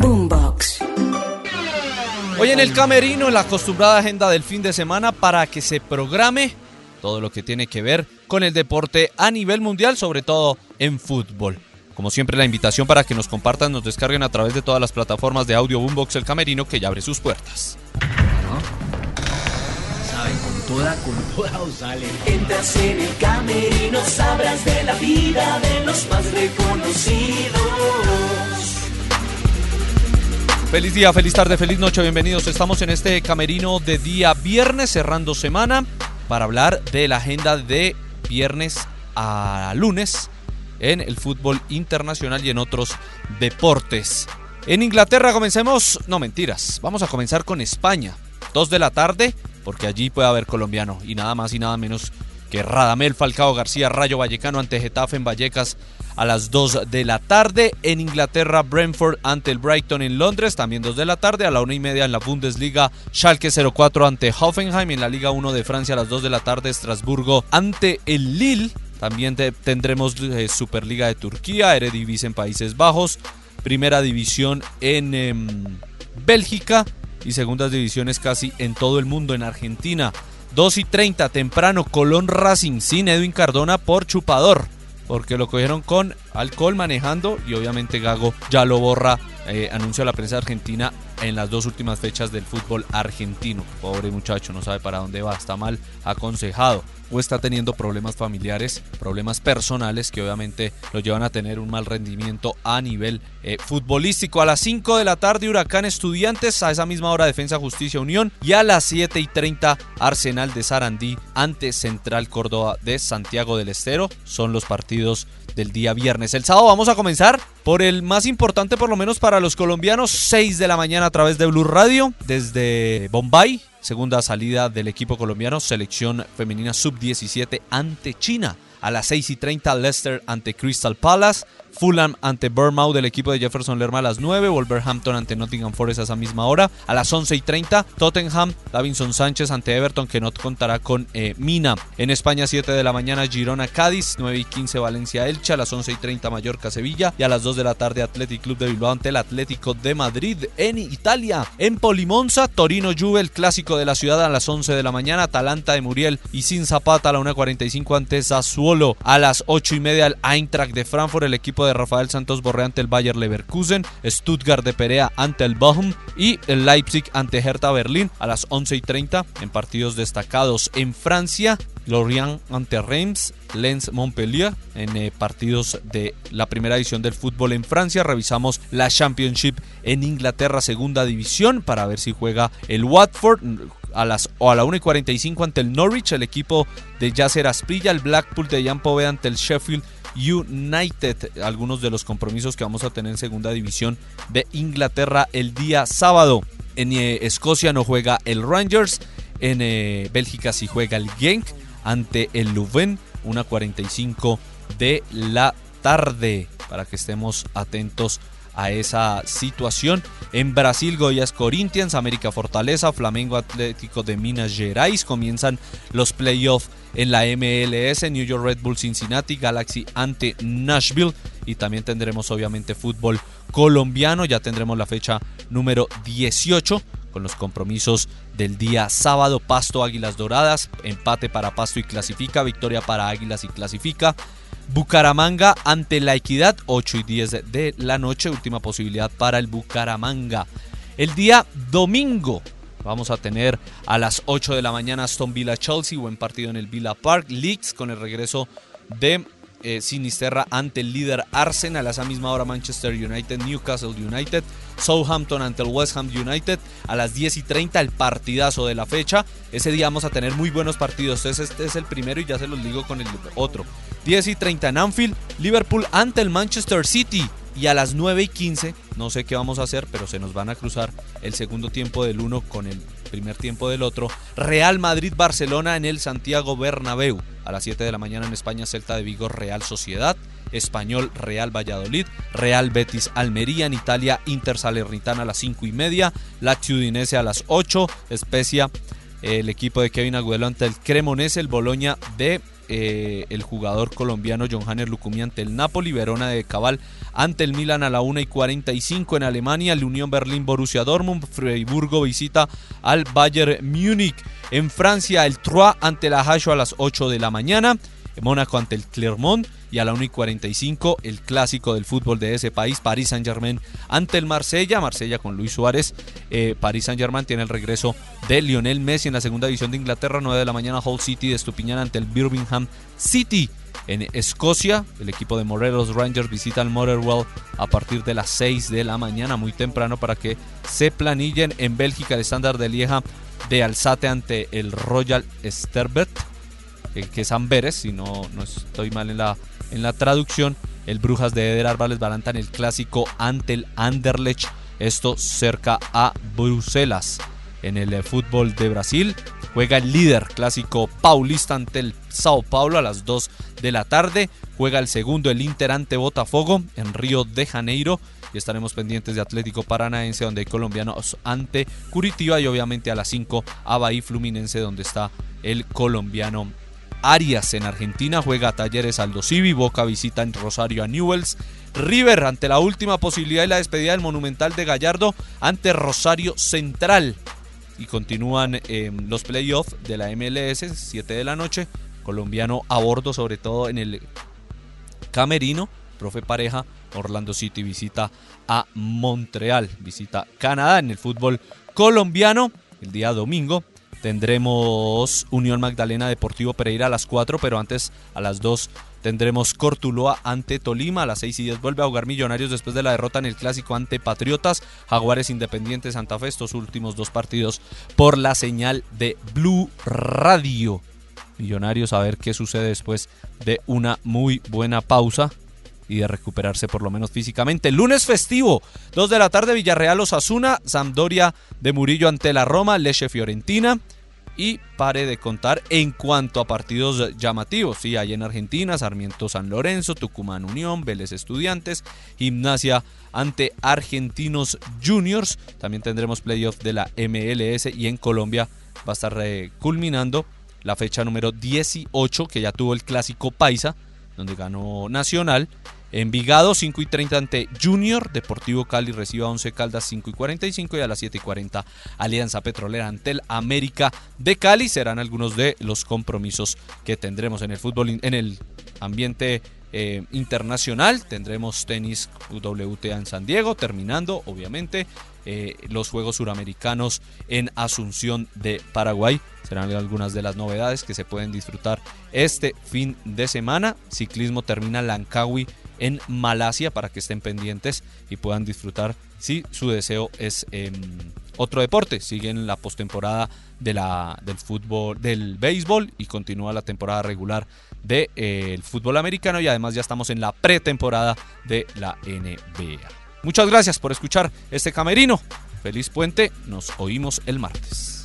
Boombox. Hoy en el camerino, en la acostumbrada agenda del fin de semana para que se programe todo lo que tiene que ver con el deporte a nivel mundial, sobre todo en fútbol. Como siempre, la invitación para que nos compartan, nos descarguen a través de todas las plataformas de audio Boombox El Camerino que ya abre sus puertas. Saben, con toda, con toda os sale. Entras en el camerino, sabrás de la vida de los más reconocidos. Feliz día, feliz tarde, feliz noche, bienvenidos. Estamos en este camerino de día viernes, cerrando semana, para hablar de la agenda de viernes a lunes en el fútbol internacional y en otros deportes. En Inglaterra comencemos, no mentiras, vamos a comenzar con España. Dos de la tarde, porque allí puede haber colombiano y nada más y nada menos que Radamel Falcao García Rayo Vallecano ante Getafe en Vallecas a las 2 de la tarde. En Inglaterra, Brentford ante el Brighton en Londres, también 2 de la tarde. A la 1 y media en la Bundesliga, Schalke 04 ante Hoffenheim. En la Liga 1 de Francia a las 2 de la tarde, Estrasburgo ante el Lille. También te- tendremos eh, Superliga de Turquía, Eredivisie en Países Bajos, Primera División en em, Bélgica y segundas divisiones casi en todo el mundo, en Argentina. 2 y 30 temprano, Colón Racing sin Edwin Cardona por chupador. Porque lo cogieron con alcohol manejando y obviamente Gago ya lo borra, eh, anunció a la prensa argentina en las dos últimas fechas del fútbol argentino. Pobre muchacho, no sabe para dónde va, está mal aconsejado o está teniendo problemas familiares, problemas personales que obviamente lo llevan a tener un mal rendimiento a nivel eh, futbolístico. A las 5 de la tarde Huracán Estudiantes, a esa misma hora Defensa Justicia Unión y a las 7 y 30 Arsenal de Sarandí ante Central Córdoba de Santiago del Estero. Son los partidos del día viernes. El sábado vamos a comenzar por el más importante por lo menos para los colombianos, 6 de la mañana a través de Blue Radio desde Bombay, segunda salida del equipo colombiano, selección femenina sub-17 ante China. A las 6 y 30 Leicester ante Crystal Palace. Fulham ante Bournemouth del equipo de Jefferson Lerma a las 9. Wolverhampton ante Nottingham Forest a esa misma hora. A las 11 y 30 Tottenham, Davinson Sánchez ante Everton que no contará con eh, Mina. En España 7 de la mañana Girona Cádiz. 9 y 15 Valencia Elche. A las 11 y 30 Mallorca Sevilla. Y a las 2 de la tarde Athletic Club de Bilbao ante el Atlético de Madrid. En Italia, en Polimonza, Torino Juve, el clásico de la ciudad a las 11 de la mañana. Atalanta de Muriel y sin Zapata a la 1.45 ante Sassuolo. A las 8 y media el Eintracht de Frankfurt, el equipo de Rafael Santos Borré ante el Bayer Leverkusen. Stuttgart de Perea ante el Bochum. Y el Leipzig ante Hertha Berlín a las 11 y 30 en partidos destacados. En Francia, Lorient ante Reims, Lens Montpellier en eh, partidos de la primera edición del fútbol en Francia. Revisamos la Championship en Inglaterra, segunda división, para ver si juega el Watford a las o a la 1 y 45 ante el Norwich, el equipo de Yasser Asprilla, el Blackpool de Jan Pove ante el Sheffield United. Algunos de los compromisos que vamos a tener en segunda división de Inglaterra el día sábado. En eh, Escocia no juega el Rangers. En eh, Bélgica sí juega el Genk ante el Louvain. 1.45 de la tarde. Para que estemos atentos a esa situación. En Brasil, Goiás Corinthians, América Fortaleza, Flamengo Atlético de Minas Gerais. Comienzan los playoffs en la MLS, New York Red Bull Cincinnati, Galaxy ante Nashville. Y también tendremos obviamente fútbol colombiano. Ya tendremos la fecha número 18 con los compromisos del día sábado. Pasto Águilas Doradas, empate para Pasto y clasifica, victoria para Águilas y clasifica. Bucaramanga ante la Equidad, 8 y 10 de la noche, última posibilidad para el Bucaramanga. El día domingo vamos a tener a las 8 de la mañana Aston Villa Chelsea, buen partido en el Villa Park, Leeds con el regreso de eh, Sinisterra ante el líder Arsenal, a esa misma hora Manchester United, Newcastle United, Southampton ante el West Ham United, a las 10 y 30 el partidazo de la fecha, ese día vamos a tener muy buenos partidos, entonces este es el primero y ya se los digo con el otro. 10 y 30 en Anfield, Liverpool ante el Manchester City Y a las 9 y 15, no sé qué vamos a hacer, pero se nos van a cruzar el segundo tiempo del uno con el primer tiempo del otro. Real Madrid-Barcelona en el Santiago Bernabéu. A las 7 de la mañana en España, Celta de Vigo, Real Sociedad. Español Real Valladolid, Real Betis Almería en Italia, Inter Salernitana a las 5 y media, La Udinese a las 8, Especia, el equipo de Kevin Agudelo ante el Cremonese, el Boloña de eh, el jugador colombiano Hanner Lucumi ante el Napoli, Verona de Cabal ante el Milan a la 1 y 45 en Alemania, el Unión Berlín Borussia Dortmund, Freiburgo visita al Bayern Múnich. En Francia, el Troyes ante la Hacho a las 8 de la mañana, Mónaco ante el Clermont, y a la 1 y 45 el clásico del fútbol de ese país, Paris Saint Germain ante el Marsella, Marsella con Luis Suárez, eh, Paris Saint Germain tiene el regreso de Lionel Messi en la segunda división de Inglaterra, 9 de la mañana Hull City de Estupiñán ante el Birmingham City. En Escocia, el equipo de Morelos Rangers visita al Motherwell a partir de las 6 de la mañana, muy temprano para que se planillen. En Bélgica, el estándar de Lieja de Alzate ante el Royal Sterbert, eh, que es Amberes, si no, no estoy mal en la en la traducción, el Brujas de Eder Álvarez Balantan el clásico ante el Anderlecht, esto cerca a Bruselas. En el eh, fútbol de Brasil juega el líder clásico paulista ante el Sao Paulo a las 2 de la tarde. Juega el segundo el Inter ante Botafogo en Río de Janeiro. Y estaremos pendientes de Atlético Paranaense donde hay colombianos ante Curitiba y obviamente a las 5 a Bahí Fluminense donde está el colombiano Arias en Argentina juega a Talleres Aldo Civi, Boca visita en Rosario a Newells, River ante la última posibilidad de la despedida del Monumental de Gallardo ante Rosario Central. Y continúan em, los playoffs de la MLS, 7 de la noche, colombiano a bordo sobre todo en el camerino, profe pareja, Orlando City visita a Montreal, visita Canadá en el fútbol colombiano el día domingo tendremos Unión Magdalena Deportivo Pereira a las 4, pero antes a las 2 tendremos Cortuloa ante Tolima. A las 6 y 10 vuelve a jugar Millonarios después de la derrota en el clásico ante Patriotas. Jaguares Independiente Santa Fe, estos últimos dos partidos por la señal de Blue Radio. Millonarios a ver qué sucede después de una muy buena pausa y de recuperarse por lo menos físicamente. lunes festivo, 2 de la tarde, Villarreal Osasuna, Sampdoria de Murillo ante la Roma, Leche Fiorentina. Y pare de contar en cuanto a partidos llamativos. Sí, hay en Argentina, Sarmiento San Lorenzo, Tucumán Unión, Vélez Estudiantes, Gimnasia ante Argentinos Juniors. También tendremos playoff de la MLS y en Colombia va a estar eh, culminando la fecha número 18 que ya tuvo el clásico Paisa, donde ganó Nacional Envigado 5 y 30 ante Junior, Deportivo Cali recibe a 11 Caldas 5 y 45 y a las 7 y 40 Alianza Petrolera ante el América de Cali. Serán algunos de los compromisos que tendremos en el fútbol, en el ambiente eh, internacional. Tendremos tenis WTA en San Diego, terminando obviamente eh, los Juegos Suramericanos en Asunción de Paraguay. Serán algunas de las novedades que se pueden disfrutar este fin de semana. Ciclismo termina Lankawi en Malasia para que estén pendientes y puedan disfrutar si su deseo es em, otro deporte. Siguen la postemporada de del fútbol, del béisbol y continúa la temporada regular del de, eh, fútbol americano y además ya estamos en la pretemporada de la NBA. Muchas gracias por escuchar este camerino. Feliz puente, nos oímos el martes.